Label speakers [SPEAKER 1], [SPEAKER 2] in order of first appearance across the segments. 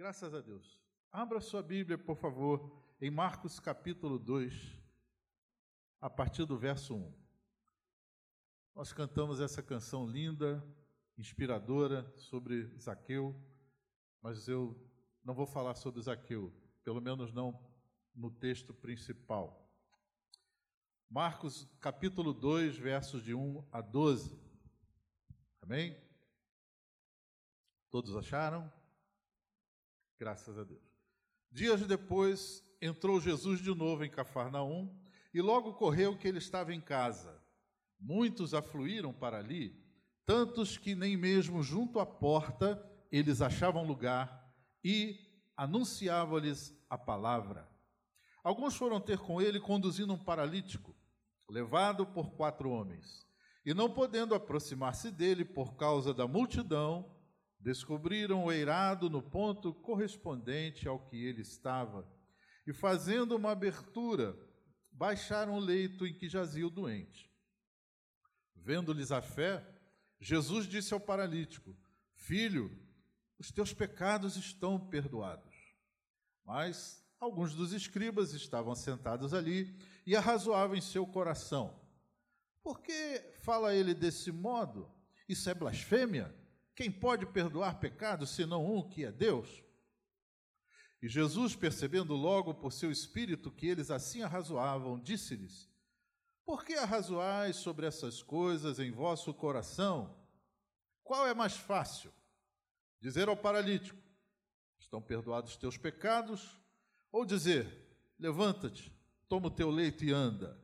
[SPEAKER 1] Graças a Deus. Abra sua Bíblia, por favor, em Marcos capítulo 2, a partir do verso 1. Nós cantamos essa canção linda, inspiradora sobre Zaqueu, mas eu não vou falar sobre Zaqueu, pelo menos não no texto principal. Marcos capítulo 2, versos de 1 a 12. Amém? Todos acharam? Graças a Deus. Dias depois, entrou Jesus de novo em Cafarnaum e logo correu que ele estava em casa. Muitos afluíram para ali, tantos que nem mesmo junto à porta eles achavam lugar e anunciavam-lhes a palavra. Alguns foram ter com ele conduzindo um paralítico, levado por quatro homens. E não podendo aproximar-se dele por causa da multidão, Descobriram o eirado no ponto correspondente ao que ele estava, e fazendo uma abertura, baixaram o leito em que jazia o doente. Vendo-lhes a fé, Jesus disse ao paralítico: Filho, os teus pecados estão perdoados. Mas alguns dos escribas estavam sentados ali e arrazoavam em seu coração: Por que fala ele desse modo? Isso é blasfêmia? Quem pode perdoar pecados senão um que é Deus? E Jesus, percebendo logo por seu espírito que eles assim arrazoavam, disse-lhes: Por que arrazoais sobre essas coisas em vosso coração? Qual é mais fácil? Dizer ao paralítico: Estão perdoados teus pecados? Ou dizer: Levanta-te, toma o teu leito e anda?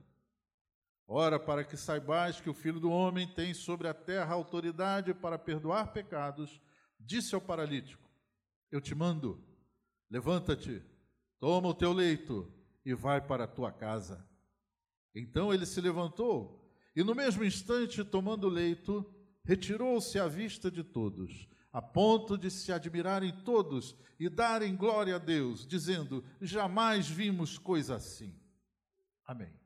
[SPEAKER 1] Ora, para que saibais que o Filho do Homem tem sobre a terra autoridade para perdoar pecados, disse ao paralítico: Eu te mando, levanta-te, toma o teu leito e vai para a tua casa. Então ele se levantou e, no mesmo instante, tomando o leito, retirou-se à vista de todos, a ponto de se admirarem todos e darem glória a Deus, dizendo: Jamais vimos coisa assim. Amém.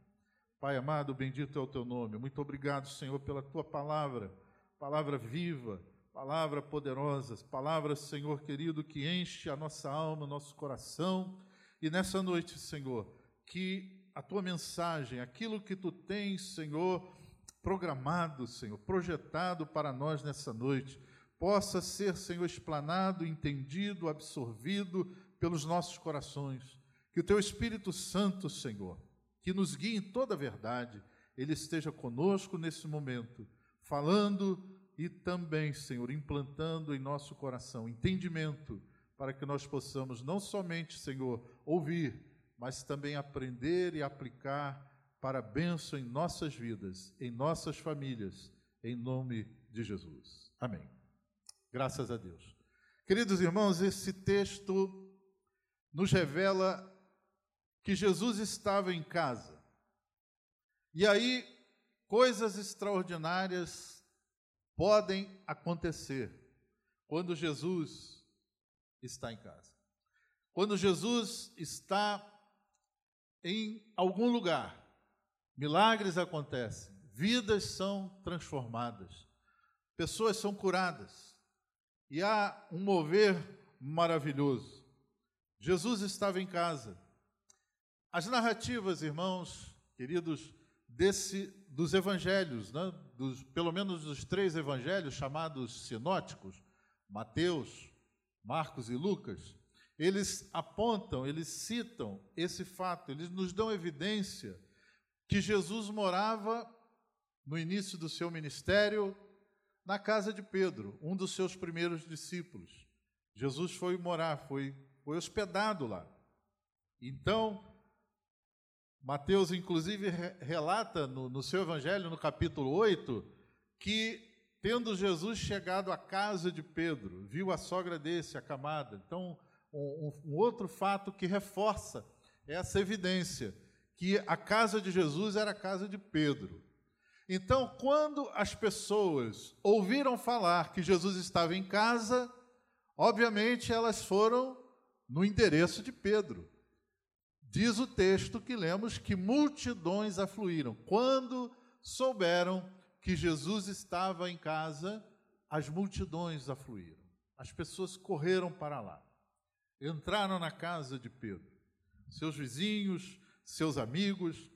[SPEAKER 1] Pai amado, bendito é o teu nome. Muito obrigado, Senhor, pela tua palavra, palavra viva, palavra poderosa, palavra, Senhor querido, que enche a nossa alma, nosso coração. E nessa noite, Senhor, que a tua mensagem, aquilo que tu tens, Senhor, programado, Senhor, projetado para nós nessa noite, possa ser, Senhor, explanado, entendido, absorvido pelos nossos corações. Que o teu Espírito Santo, Senhor, que nos guie em toda a verdade, Ele esteja conosco nesse momento, falando e também, Senhor, implantando em nosso coração entendimento, para que nós possamos não somente, Senhor, ouvir, mas também aprender e aplicar para a bênção em nossas vidas, em nossas famílias, em nome de Jesus. Amém. Graças a Deus. Queridos irmãos, esse texto nos revela que Jesus estava em casa. E aí, coisas extraordinárias podem acontecer quando Jesus está em casa. Quando Jesus está em algum lugar, milagres acontecem, vidas são transformadas, pessoas são curadas, e há um mover maravilhoso. Jesus estava em casa, as narrativas, irmãos, queridos, desse, dos evangelhos, né, dos, pelo menos dos três evangelhos chamados sinóticos, Mateus, Marcos e Lucas, eles apontam, eles citam esse fato, eles nos dão evidência que Jesus morava no início do seu ministério na casa de Pedro, um dos seus primeiros discípulos. Jesus foi morar, foi, foi hospedado lá. Então, Mateus, inclusive, relata no, no, seu evangelho, no capítulo 8, que, tendo Jesus chegado à casa de Pedro, viu a sogra desse acamada. Então, um, um outro fato que reforça essa evidência, que a casa de Jesus era a casa de Pedro. Então, quando as pessoas ouviram falar que Jesus estava em casa, obviamente elas foram no endereço de Pedro. Diz o texto que lemos que multidões afluíram. Quando souberam que Jesus estava em casa, as multidões afluíram. As pessoas correram para lá. entraram na casa de Pedro. Seus vizinhos, seus amigos,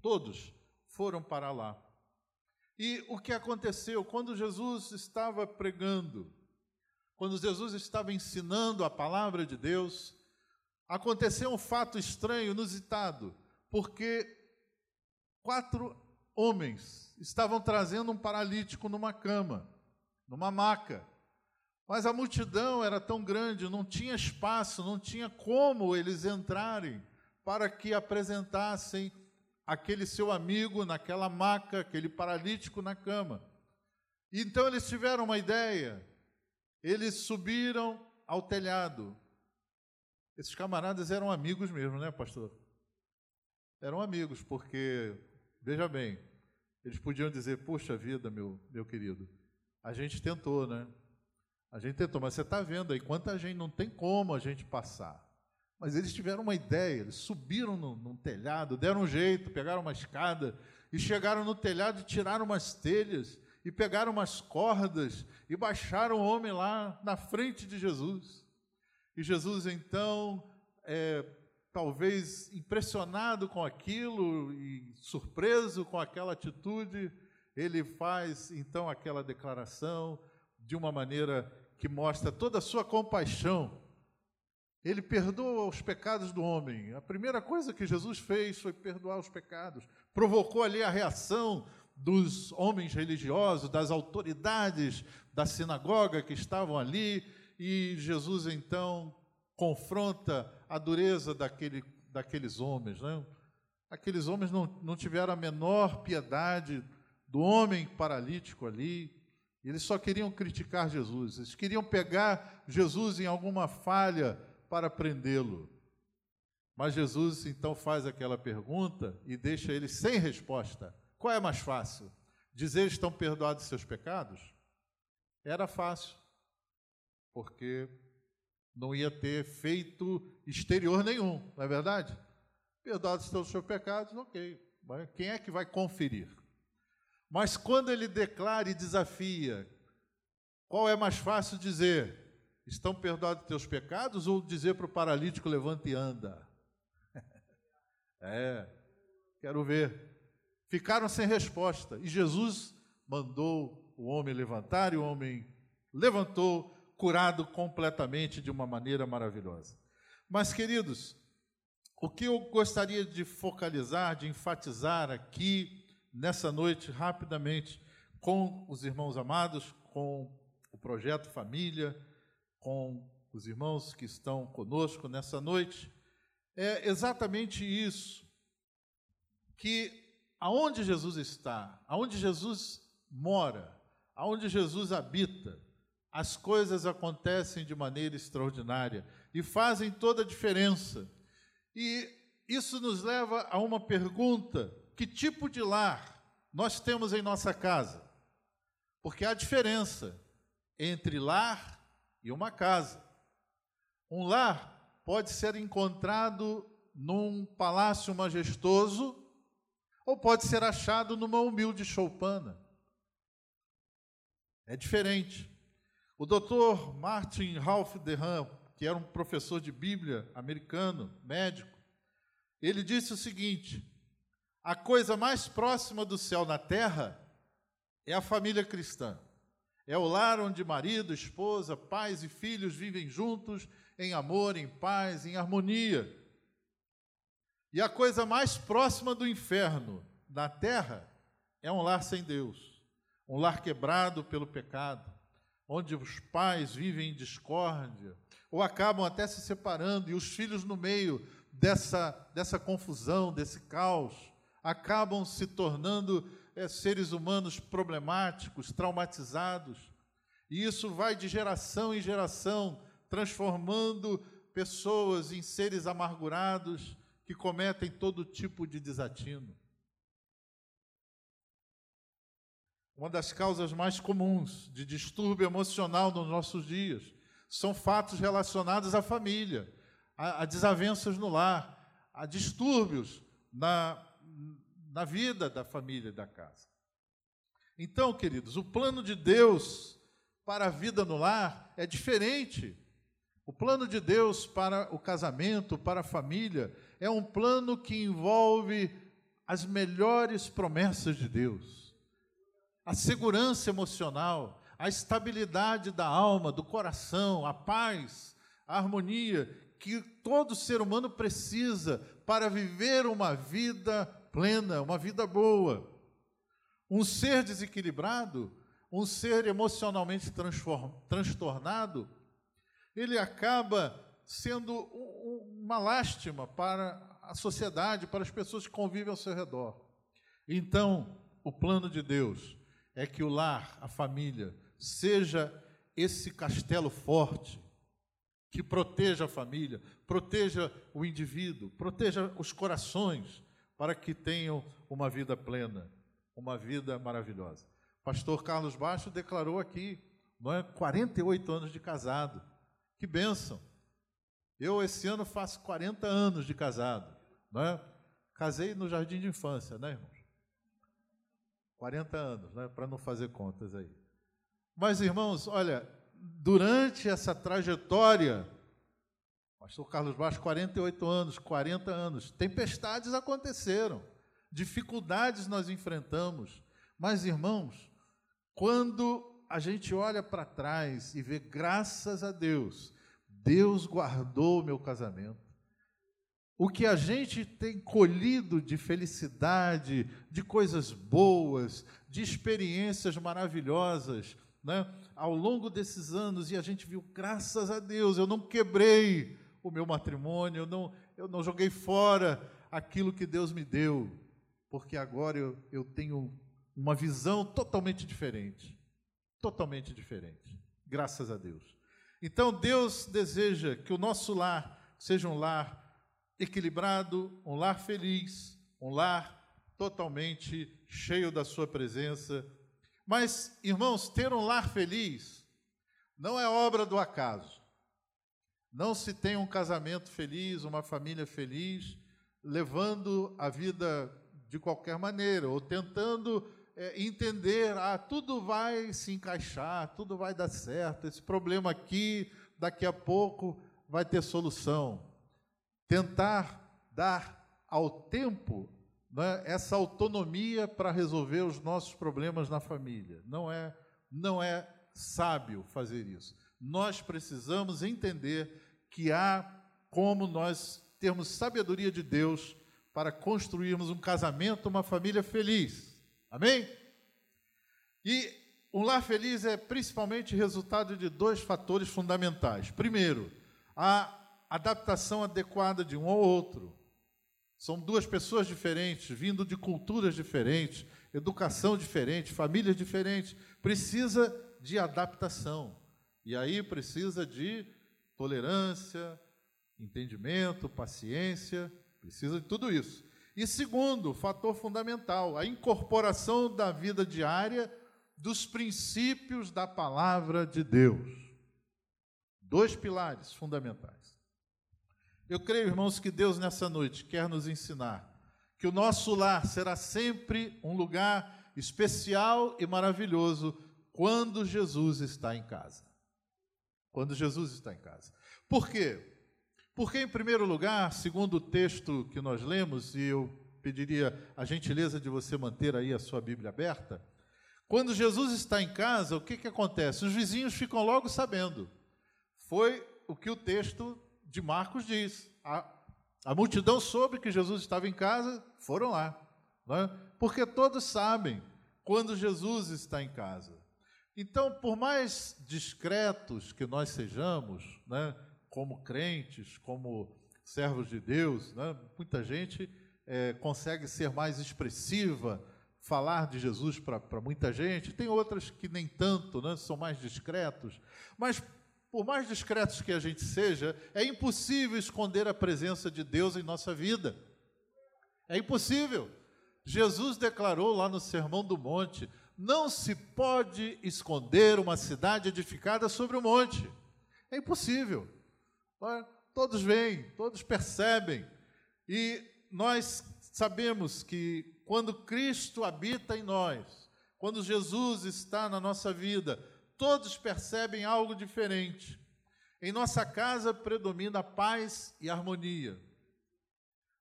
[SPEAKER 1] todos foram para lá. E o que aconteceu quando Jesus estava pregando, quando Jesus estava ensinando a palavra de Deus, aconteceu um fato estranho, inusitado, porque quatro homens estavam trazendo um paralítico numa cama, numa maca. Mas a multidão era tão grande, não tinha espaço, não tinha como eles entrarem para que apresentassem aquele seu amigo naquela maca, aquele paralítico na cama. Então eles tiveram uma ideia. Eles subiram ao telhado. Esses camaradas eram amigos mesmo, né, pastor? Eram amigos, porque, veja bem, eles podiam dizer: Puxa vida, meu, meu querido, a gente tentou, né? A gente tentou, mas você está vendo aí quanta gente não tem como a gente passar. Mas eles tiveram uma ideia, eles subiram no, no telhado, deram um jeito, pegaram uma escada e chegaram no telhado e tiraram umas telhas e pegaram umas cordas e baixaram o homem lá na frente de Jesus. E Jesus então, é, talvez impressionado com aquilo e surpreso com aquela atitude, ele faz então aquela declaração de uma maneira que mostra toda a sua compaixão ele perdoa os pecados do homem. A primeira coisa que Jesus fez foi perdoar os pecados. Provocou ali a reação dos homens religiosos, das autoridades da sinagoga que estavam ali, e Jesus então confronta a dureza daquele, daqueles homens. Né? Aqueles homens não, não tiveram a menor piedade do homem paralítico ali, eles só queriam criticar Jesus, eles queriam pegar Jesus em alguma falha para prendê-lo. Mas Jesus então faz aquela pergunta e deixa ele sem resposta. Qual é mais fácil? Dizer estão perdoados seus pecados? Era fácil, porque não ia ter efeito exterior nenhum, não é verdade? Perdoados estão os seus pecados, ok. Quem é que vai conferir? Mas quando ele declara e desafia, qual é mais fácil dizer? Estão perdoados teus pecados ou dizer para o paralítico levanta e anda? é, quero ver. Ficaram sem resposta e Jesus mandou o homem levantar e o homem levantou, curado completamente de uma maneira maravilhosa. Mas, queridos, o que eu gostaria de focalizar, de enfatizar aqui nessa noite, rapidamente, com os irmãos amados, com o projeto Família, com os irmãos que estão conosco nessa noite, é exatamente isso. Que aonde Jesus está, aonde Jesus mora, aonde Jesus habita, as coisas acontecem de maneira extraordinária e fazem toda a diferença. E isso nos leva a uma pergunta: que tipo de lar nós temos em nossa casa? Porque há diferença entre lar e uma casa. Um lar pode ser encontrado num palácio majestoso ou pode ser achado numa humilde choupana. É diferente. O doutor Martin Ralph Derham, que era um professor de Bíblia americano, médico, ele disse o seguinte: a coisa mais próxima do céu na terra é a família cristã. É o lar onde marido, esposa, pais e filhos vivem juntos em amor, em paz, em harmonia. E a coisa mais próxima do inferno na terra é um lar sem Deus, um lar quebrado pelo pecado, onde os pais vivem em discórdia ou acabam até se separando e os filhos no meio dessa, dessa confusão, desse caos, acabam se tornando é, seres humanos problemáticos, traumatizados. E isso vai de geração em geração, transformando pessoas em seres amargurados que cometem todo tipo de desatino. Uma das causas mais comuns de distúrbio emocional nos nossos dias são fatos relacionados à família, a, a desavenças no lar, a distúrbios na, na vida da família e da casa. Então, queridos, o plano de Deus para a vida no lar é diferente. O plano de Deus para o casamento, para a família, é um plano que envolve as melhores promessas de Deus. A segurança emocional, a estabilidade da alma, do coração, a paz, a harmonia que todo ser humano precisa para viver uma vida plena, uma vida boa. Um ser desequilibrado, um ser emocionalmente transtornado, ele acaba sendo uma lástima para a sociedade, para as pessoas que convivem ao seu redor. Então, o plano de Deus é que o lar, a família, seja esse castelo forte que proteja a família, proteja o indivíduo, proteja os corações, para que tenham uma vida plena, uma vida maravilhosa. Pastor Carlos Baixo declarou aqui, não é, 48 anos de casado. Que bênção! Eu, esse ano, faço 40 anos de casado. Não é? Casei no jardim de infância, né, irmãos? 40 anos, né? Para não fazer contas aí. Mas, irmãos, olha, durante essa trajetória, pastor Carlos Baixo, 48 anos, 40 anos, tempestades aconteceram, dificuldades nós enfrentamos. Mas, irmãos, quando a gente olha para trás e vê, graças a Deus, Deus guardou o meu casamento. O que a gente tem colhido de felicidade, de coisas boas, de experiências maravilhosas, né? ao longo desses anos, e a gente viu, graças a Deus, eu não quebrei o meu matrimônio, eu não, eu não joguei fora aquilo que Deus me deu, porque agora eu, eu tenho uma visão totalmente diferente totalmente diferente. Graças a Deus. Então, Deus deseja que o nosso lar seja um lar equilibrado, um lar feliz, um lar totalmente cheio da Sua presença. Mas, irmãos, ter um lar feliz não é obra do acaso. Não se tem um casamento feliz, uma família feliz, levando a vida de qualquer maneira, ou tentando é, entender, ah, tudo vai se encaixar, tudo vai dar certo, esse problema aqui, daqui a pouco vai ter solução. Tentar dar ao tempo né, essa autonomia para resolver os nossos problemas na família. Não é, não é sábio fazer isso. Nós precisamos entender que há como nós termos sabedoria de Deus para construirmos um casamento, uma família feliz. Amém? E um lar feliz é principalmente resultado de dois fatores fundamentais. Primeiro, a adaptação adequada de um ao outro. São duas pessoas diferentes, vindo de culturas diferentes, educação diferente, famílias diferentes. Precisa de adaptação. E aí precisa de tolerância, entendimento, paciência, precisa de tudo isso. E segundo, fator fundamental, a incorporação da vida diária dos princípios da palavra de Deus. Dois pilares fundamentais. Eu creio, irmãos, que Deus nessa noite quer nos ensinar que o nosso lar será sempre um lugar especial e maravilhoso quando Jesus está em casa. Quando Jesus está em casa. Por quê? Porque, em primeiro lugar, segundo o texto que nós lemos, e eu pediria a gentileza de você manter aí a sua Bíblia aberta, quando Jesus está em casa, o que, que acontece? Os vizinhos ficam logo sabendo. Foi o que o texto de Marcos diz. A, a multidão soube que Jesus estava em casa, foram lá. É? Porque todos sabem quando Jesus está em casa. Então, por mais discretos que nós sejamos, né, como crentes, como servos de Deus, né? muita gente é, consegue ser mais expressiva, falar de Jesus para muita gente, tem outras que nem tanto, né? são mais discretos, mas por mais discretos que a gente seja, é impossível esconder a presença de Deus em nossa vida. É impossível. Jesus declarou lá no Sermão do Monte: não se pode esconder uma cidade edificada sobre o um monte. É impossível. Todos veem, todos percebem. E nós sabemos que quando Cristo habita em nós, quando Jesus está na nossa vida, todos percebem algo diferente. Em nossa casa predomina paz e harmonia.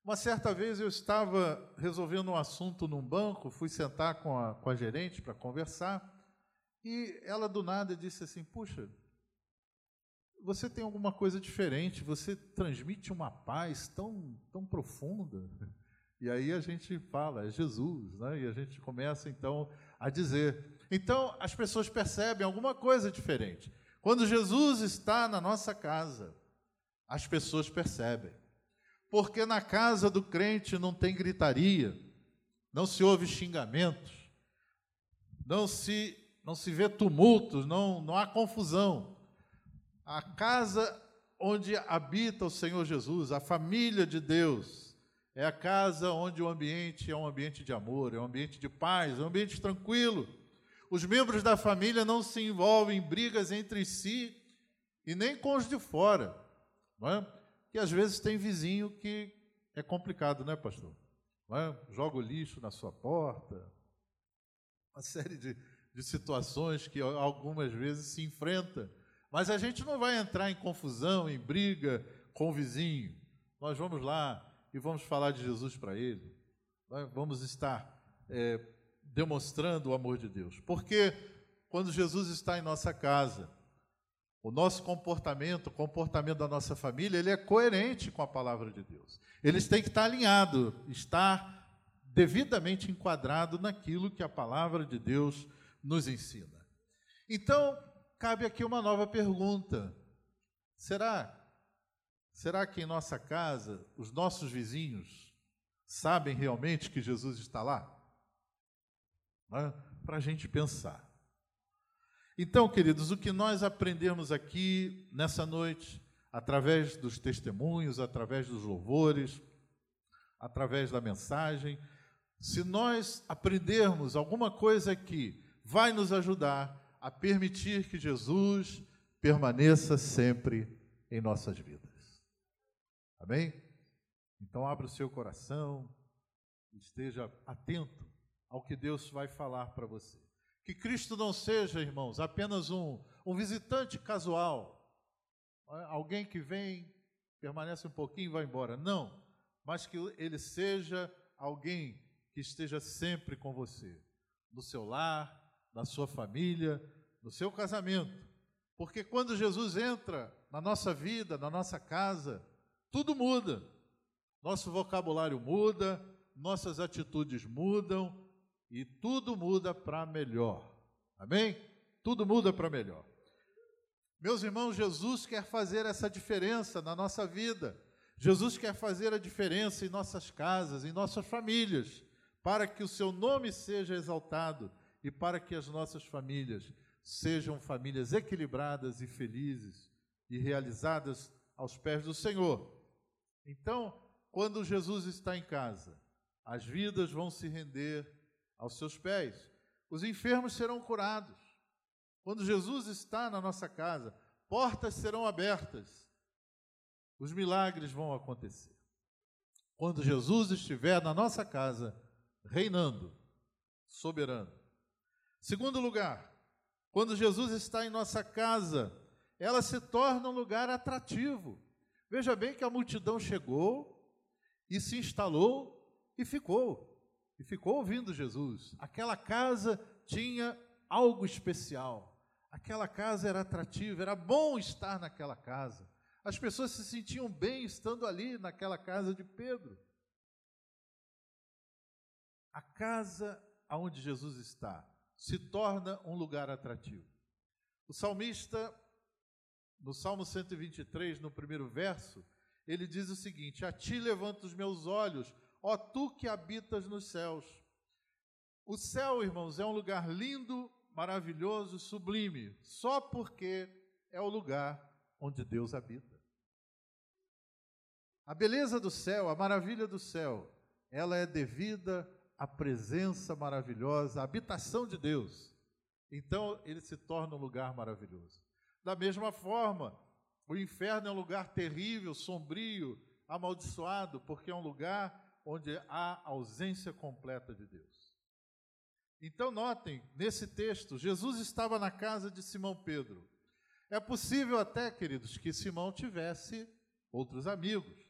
[SPEAKER 1] Uma certa vez eu estava resolvendo um assunto num banco, fui sentar com a, com a gerente para conversar, e ela do nada disse assim: Puxa, você tem alguma coisa diferente, você transmite uma paz tão, tão profunda. E aí a gente fala, é Jesus, né? e a gente começa então a dizer. Então as pessoas percebem alguma coisa diferente. Quando Jesus está na nossa casa, as pessoas percebem. Porque na casa do crente não tem gritaria, não se ouve xingamentos, não se, não se vê tumultos, não, não há confusão. A casa onde habita o Senhor Jesus, a família de Deus, é a casa onde o ambiente é um ambiente de amor, é um ambiente de paz, é um ambiente tranquilo. Os membros da família não se envolvem em brigas entre si e nem com os de fora. Não é? Que às vezes tem vizinho que é complicado, né, pastor? Não é? Joga o lixo na sua porta. Uma série de, de situações que algumas vezes se enfrenta. Mas a gente não vai entrar em confusão, em briga com o vizinho. Nós vamos lá e vamos falar de Jesus para ele. Vamos estar é, demonstrando o amor de Deus. Porque quando Jesus está em nossa casa, o nosso comportamento, o comportamento da nossa família, ele é coerente com a palavra de Deus. Eles têm que estar alinhado, estar devidamente enquadrado naquilo que a palavra de Deus nos ensina. Então, cabe aqui uma nova pergunta. Será será que em nossa casa os nossos vizinhos sabem realmente que Jesus está lá? Né, para a gente pensar. Então, queridos, o que nós aprendemos aqui nessa noite, através dos testemunhos, através dos louvores, através da mensagem, se nós aprendermos alguma coisa aqui, vai nos ajudar a permitir que Jesus permaneça sempre em nossas vidas. Amém? Então, abra o seu coração, esteja atento ao que Deus vai falar para você. Que Cristo não seja, irmãos, apenas um, um visitante casual, alguém que vem, permanece um pouquinho e vai embora. Não, mas que ele seja alguém que esteja sempre com você, no seu lar, na sua família, no seu casamento. Porque quando Jesus entra na nossa vida, na nossa casa, tudo muda. Nosso vocabulário muda, nossas atitudes mudam, e tudo muda para melhor. Amém? Tudo muda para melhor. Meus irmãos, Jesus quer fazer essa diferença na nossa vida. Jesus quer fazer a diferença em nossas casas, em nossas famílias, para que o seu nome seja exaltado e para que as nossas famílias sejam famílias equilibradas e felizes e realizadas aos pés do Senhor. Então, quando Jesus está em casa, as vidas vão se render aos seus pés. Os enfermos serão curados. Quando Jesus está na nossa casa, portas serão abertas. Os milagres vão acontecer. Quando Jesus estiver na nossa casa, reinando, soberano. Segundo lugar, quando Jesus está em nossa casa, ela se torna um lugar atrativo. Veja bem que a multidão chegou e se instalou e ficou e ficou ouvindo Jesus. Aquela casa tinha algo especial. Aquela casa era atrativa, era bom estar naquela casa. As pessoas se sentiam bem estando ali naquela casa de Pedro. A casa aonde Jesus está se torna um lugar atrativo. O salmista, no Salmo 123, no primeiro verso, ele diz o seguinte: A ti levanto os meus olhos, ó tu que habitas nos céus. O céu, irmãos, é um lugar lindo, maravilhoso, sublime, só porque é o lugar onde Deus habita. A beleza do céu, a maravilha do céu, ela é devida à presença maravilhosa, à habitação de Deus. Então ele se torna um lugar maravilhoso. Da mesma forma, o inferno é um lugar terrível, sombrio, amaldiçoado, porque é um lugar onde há ausência completa de Deus. Então, notem, nesse texto, Jesus estava na casa de Simão Pedro. É possível até, queridos, que Simão tivesse outros amigos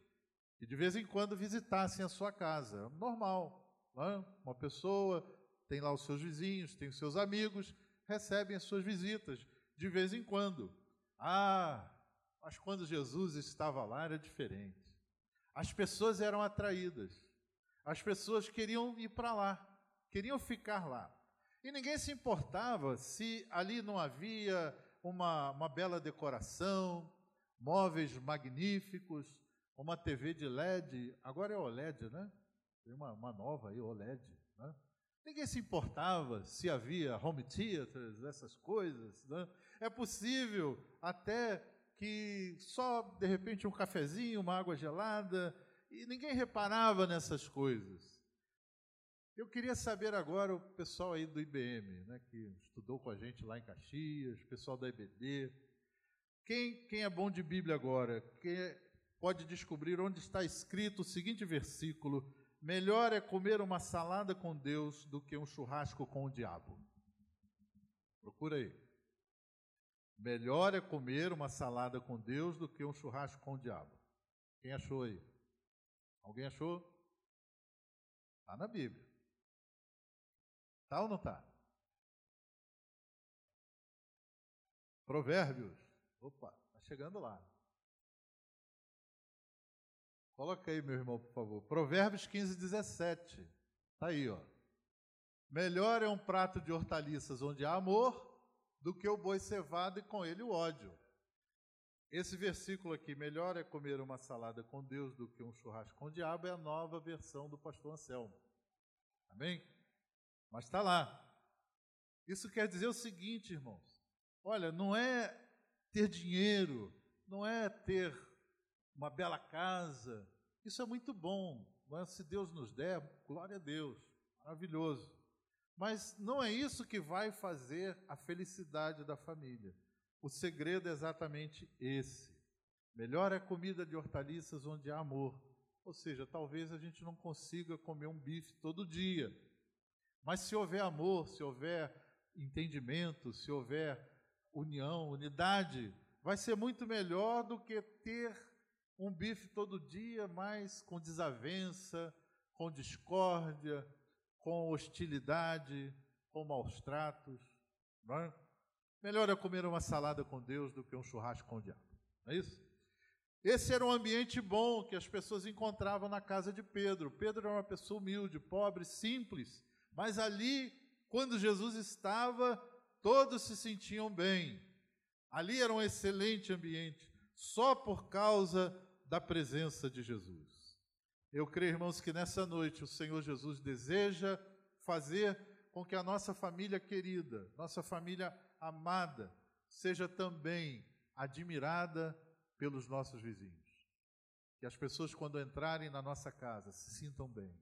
[SPEAKER 1] que de vez em quando visitassem a sua casa. Normal, né? uma pessoa tem lá os seus vizinhos, tem os seus amigos, recebem as suas visitas de vez em quando. Ah, mas quando Jesus estava lá era diferente. As pessoas eram atraídas. As pessoas queriam ir para lá, queriam ficar lá. E ninguém se importava se ali não havia uma, uma bela decoração, móveis magníficos, uma TV de LED, agora é OLED, né? Tem uma, uma nova aí, OLED. Né? Ninguém se importava se havia home theaters, essas coisas. Né? É possível até que só, de repente, um cafezinho, uma água gelada, e ninguém reparava nessas coisas. Eu queria saber agora o pessoal aí do IBM, né, que estudou com a gente lá em Caxias, o pessoal da IBD. Quem, quem é bom de Bíblia agora? Quem pode descobrir onde está escrito o seguinte versículo: Melhor é comer uma salada com Deus do que um churrasco com o diabo. Procura aí. Melhor é comer uma salada com Deus do que um churrasco com o diabo. Quem achou aí? Alguém achou? Está na Bíblia. Tá ou não tá? Provérbios. Opa, tá chegando lá. Coloca aí, meu irmão, por favor. Provérbios 15, 17. Tá aí, ó. Melhor é um prato de hortaliças onde há amor do que o boi cevado e com ele o ódio. Esse versículo aqui, melhor é comer uma salada com Deus do que um churrasco com o diabo, é a nova versão do pastor Anselmo. Amém? Mas está lá. Isso quer dizer o seguinte, irmãos: olha, não é ter dinheiro, não é ter uma bela casa, isso é muito bom, mas se Deus nos der, glória a Deus, maravilhoso. Mas não é isso que vai fazer a felicidade da família. O segredo é exatamente esse. Melhor é comida de hortaliças onde há amor. Ou seja, talvez a gente não consiga comer um bife todo dia, mas se houver amor, se houver entendimento, se houver união, unidade, vai ser muito melhor do que ter um bife todo dia, mas com desavença, com discórdia, com hostilidade, com maus tratos. Não é? Melhor é comer uma salada com Deus do que um churrasco com o diabo. Não é isso? Esse era um ambiente bom que as pessoas encontravam na casa de Pedro. Pedro era uma pessoa humilde, pobre, simples, mas ali, quando Jesus estava, todos se sentiam bem. Ali era um excelente ambiente, só por causa da presença de Jesus. Eu creio, irmãos, que nessa noite o Senhor Jesus deseja fazer com que a nossa família querida, nossa família amada, seja também admirada pelos nossos vizinhos. Que as pessoas, quando entrarem na nossa casa, se sintam bem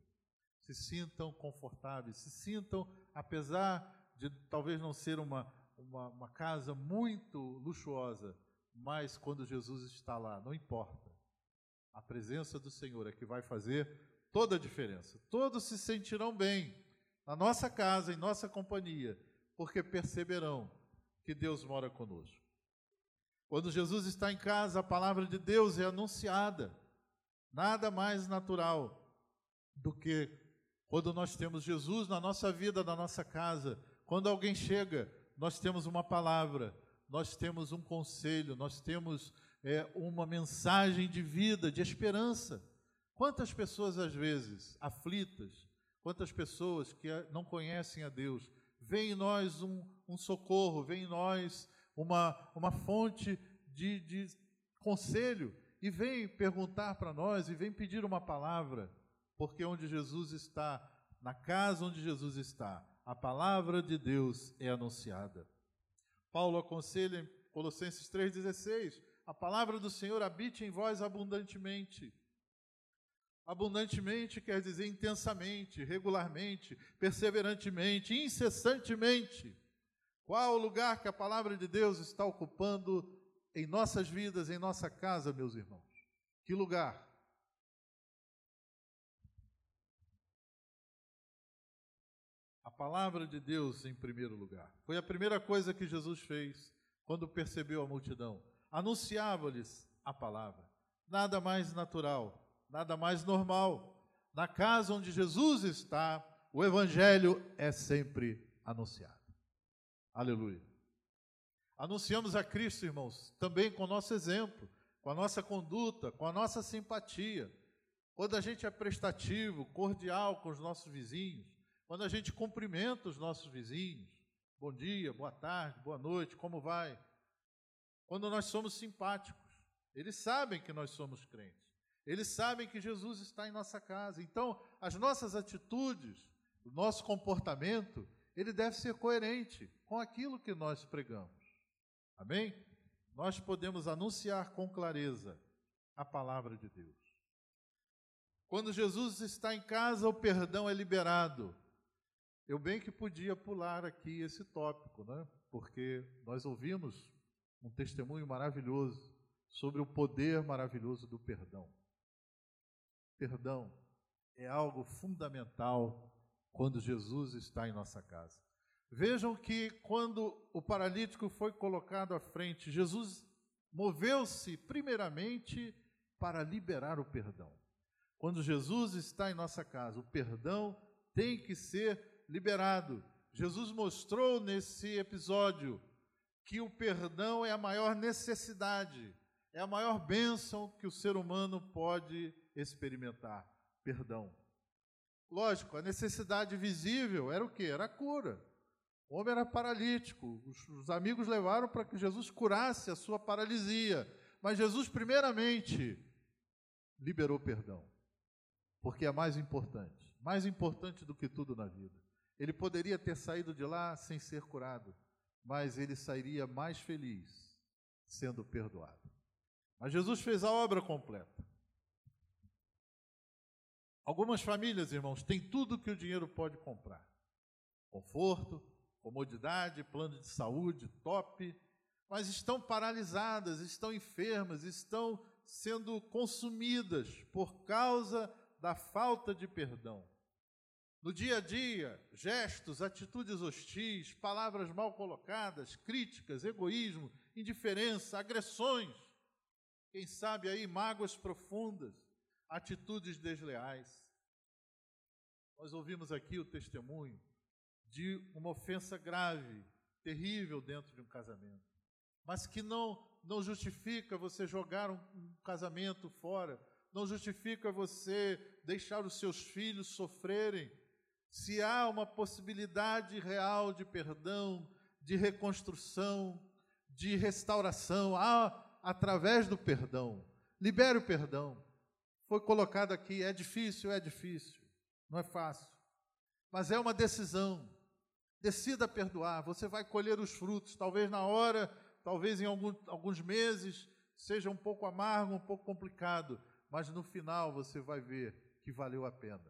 [SPEAKER 1] se sintam confortáveis, se sintam, apesar de talvez não ser uma, uma, uma casa muito luxuosa, mas quando Jesus está lá, não importa. A presença do Senhor é que vai fazer toda a diferença. Todos se sentirão bem na nossa casa, em nossa companhia, porque perceberão que Deus mora conosco. Quando Jesus está em casa, a palavra de Deus é anunciada. Nada mais natural do que quando nós temos Jesus na nossa vida, na nossa casa, quando alguém chega, nós temos uma palavra, nós temos um conselho, nós temos é, uma mensagem de vida, de esperança. Quantas pessoas, às vezes, aflitas, quantas pessoas que não conhecem a Deus, veem em nós um, um socorro, veem em nós uma, uma fonte de, de conselho e vêm perguntar para nós e vêm pedir uma palavra porque onde Jesus está, na casa onde Jesus está, a palavra de Deus é anunciada. Paulo aconselha em Colossenses 3,16: a palavra do Senhor habite em vós abundantemente. Abundantemente quer dizer intensamente, regularmente, perseverantemente, incessantemente. Qual o lugar que a palavra de Deus está ocupando em nossas vidas, em nossa casa, meus irmãos? Que lugar? palavra de Deus em primeiro lugar. Foi a primeira coisa que Jesus fez quando percebeu a multidão? Anunciava-lhes a palavra. Nada mais natural, nada mais normal. Na casa onde Jesus está, o evangelho é sempre anunciado. Aleluia. Anunciamos a Cristo, irmãos, também com o nosso exemplo, com a nossa conduta, com a nossa simpatia. Quando a gente é prestativo, cordial com os nossos vizinhos, quando a gente cumprimenta os nossos vizinhos, bom dia, boa tarde, boa noite, como vai? Quando nós somos simpáticos, eles sabem que nós somos crentes. Eles sabem que Jesus está em nossa casa. Então, as nossas atitudes, o nosso comportamento, ele deve ser coerente com aquilo que nós pregamos. Amém? Nós podemos anunciar com clareza a palavra de Deus. Quando Jesus está em casa, o perdão é liberado. Eu bem que podia pular aqui esse tópico, né? Porque nós ouvimos um testemunho maravilhoso sobre o poder maravilhoso do perdão. Perdão é algo fundamental quando Jesus está em nossa casa. Vejam que quando o paralítico foi colocado à frente, Jesus moveu-se primeiramente para liberar o perdão. Quando Jesus está em nossa casa, o perdão tem que ser liberado. Jesus mostrou nesse episódio que o perdão é a maior necessidade, é a maior bênção que o ser humano pode experimentar. Perdão. Lógico, a necessidade visível era o que? Era a cura. O homem era paralítico. Os, os amigos levaram para que Jesus curasse a sua paralisia. Mas Jesus, primeiramente, liberou perdão. Porque é mais importante. Mais importante do que tudo na vida. Ele poderia ter saído de lá sem ser curado, mas ele sairia mais feliz sendo perdoado. Mas Jesus fez a obra completa. Algumas famílias, irmãos, têm tudo que o dinheiro pode comprar: conforto, comodidade, plano de saúde top, mas estão paralisadas, estão enfermas, estão sendo consumidas por causa da falta de perdão. No dia a dia, gestos, atitudes hostis, palavras mal colocadas, críticas, egoísmo, indiferença, agressões, quem sabe aí mágoas profundas, atitudes desleais. Nós ouvimos aqui o testemunho de uma ofensa grave, terrível dentro de um casamento, mas que não não justifica você jogar um, um casamento fora, não justifica você deixar os seus filhos sofrerem. Se há uma possibilidade real de perdão, de reconstrução, de restauração, há através do perdão. Libere o perdão. Foi colocado aqui, é difícil, é difícil, não é fácil, mas é uma decisão. Decida perdoar, você vai colher os frutos, talvez na hora, talvez em algum, alguns meses, seja um pouco amargo, um pouco complicado, mas no final você vai ver que valeu a pena.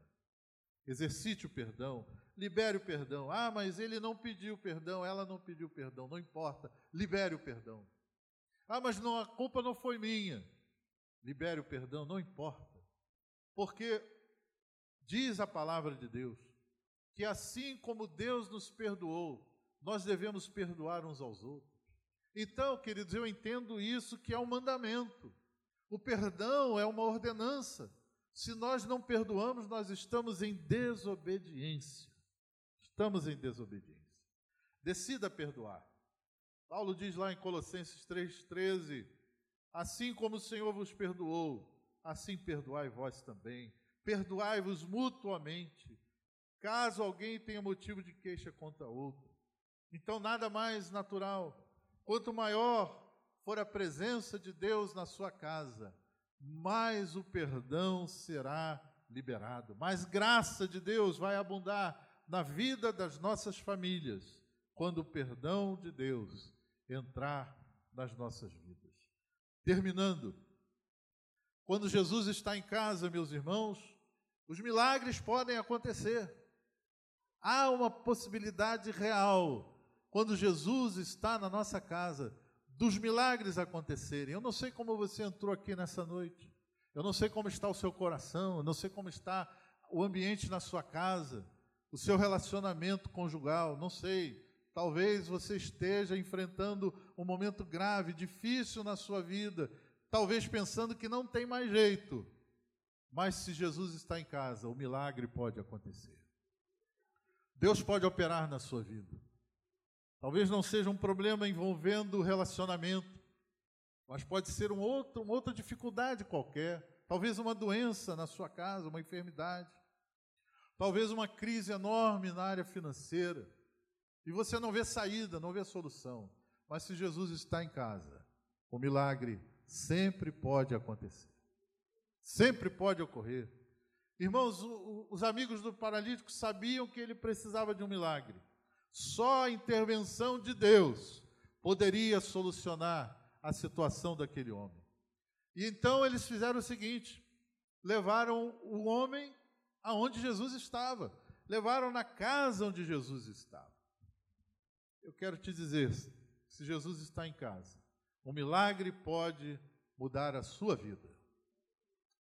[SPEAKER 1] Exercite o perdão, libere o perdão. Ah, mas ele não pediu perdão, ela não pediu perdão, não importa, libere o perdão. Ah, mas não, a culpa não foi minha libere o perdão, não importa. Porque diz a palavra de Deus que assim como Deus nos perdoou, nós devemos perdoar uns aos outros. Então, queridos, eu entendo isso que é um mandamento. O perdão é uma ordenança. Se nós não perdoamos, nós estamos em desobediência. Estamos em desobediência. Decida perdoar. Paulo diz lá em Colossenses 3,13: Assim como o Senhor vos perdoou, assim perdoai vós também. Perdoai-vos mutuamente, caso alguém tenha motivo de queixa contra outro. Então, nada mais natural. Quanto maior for a presença de Deus na sua casa, mais o perdão será liberado, mais graça de Deus vai abundar na vida das nossas famílias, quando o perdão de Deus entrar nas nossas vidas. Terminando, quando Jesus está em casa, meus irmãos, os milagres podem acontecer. Há uma possibilidade real, quando Jesus está na nossa casa, dos milagres acontecerem. Eu não sei como você entrou aqui nessa noite, eu não sei como está o seu coração, eu não sei como está o ambiente na sua casa, o seu relacionamento conjugal, não sei. Talvez você esteja enfrentando um momento grave, difícil na sua vida, talvez pensando que não tem mais jeito. Mas se Jesus está em casa, o milagre pode acontecer. Deus pode operar na sua vida. Talvez não seja um problema envolvendo relacionamento, mas pode ser um outro, uma outra dificuldade qualquer. Talvez uma doença na sua casa, uma enfermidade. Talvez uma crise enorme na área financeira. E você não vê saída, não vê solução. Mas se Jesus está em casa, o milagre sempre pode acontecer. Sempre pode ocorrer. Irmãos, os amigos do paralítico sabiam que ele precisava de um milagre. Só a intervenção de Deus poderia solucionar a situação daquele homem. E então eles fizeram o seguinte: levaram o homem aonde Jesus estava, levaram na casa onde Jesus estava. Eu quero te dizer, se Jesus está em casa, um milagre pode mudar a sua vida.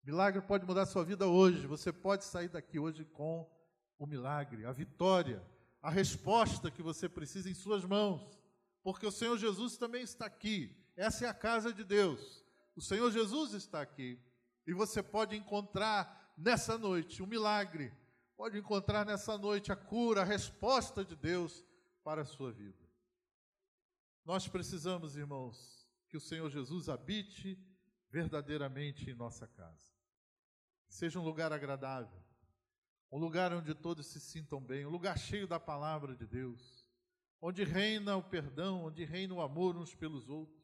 [SPEAKER 1] Milagre pode mudar a sua vida hoje. Você pode sair daqui hoje com o milagre, a vitória a resposta que você precisa em suas mãos, porque o Senhor Jesus também está aqui. Essa é a casa de Deus. O Senhor Jesus está aqui e você pode encontrar nessa noite um milagre, pode encontrar nessa noite a cura, a resposta de Deus para a sua vida. Nós precisamos, irmãos, que o Senhor Jesus habite verdadeiramente em nossa casa. Seja um lugar agradável, um lugar onde todos se sintam bem, um lugar cheio da palavra de Deus, onde reina o perdão, onde reina o amor uns pelos outros,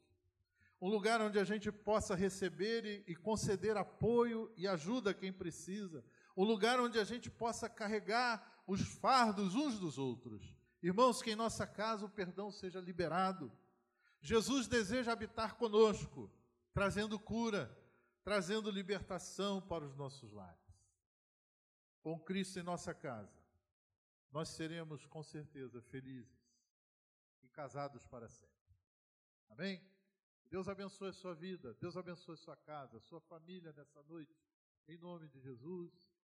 [SPEAKER 1] um lugar onde a gente possa receber e, conceder apoio e ajuda a quem precisa, um lugar onde a gente possa carregar os fardos uns dos outros. Irmãos, que em nossa casa o perdão seja liberado. Jesus deseja habitar conosco, trazendo cura, trazendo libertação para os nossos lares com Cristo em nossa casa, nós seremos com certeza felizes e casados para sempre. Amém? Deus abençoe a sua vida, Deus abençoe a sua casa, a sua família nessa noite, em nome de Jesus.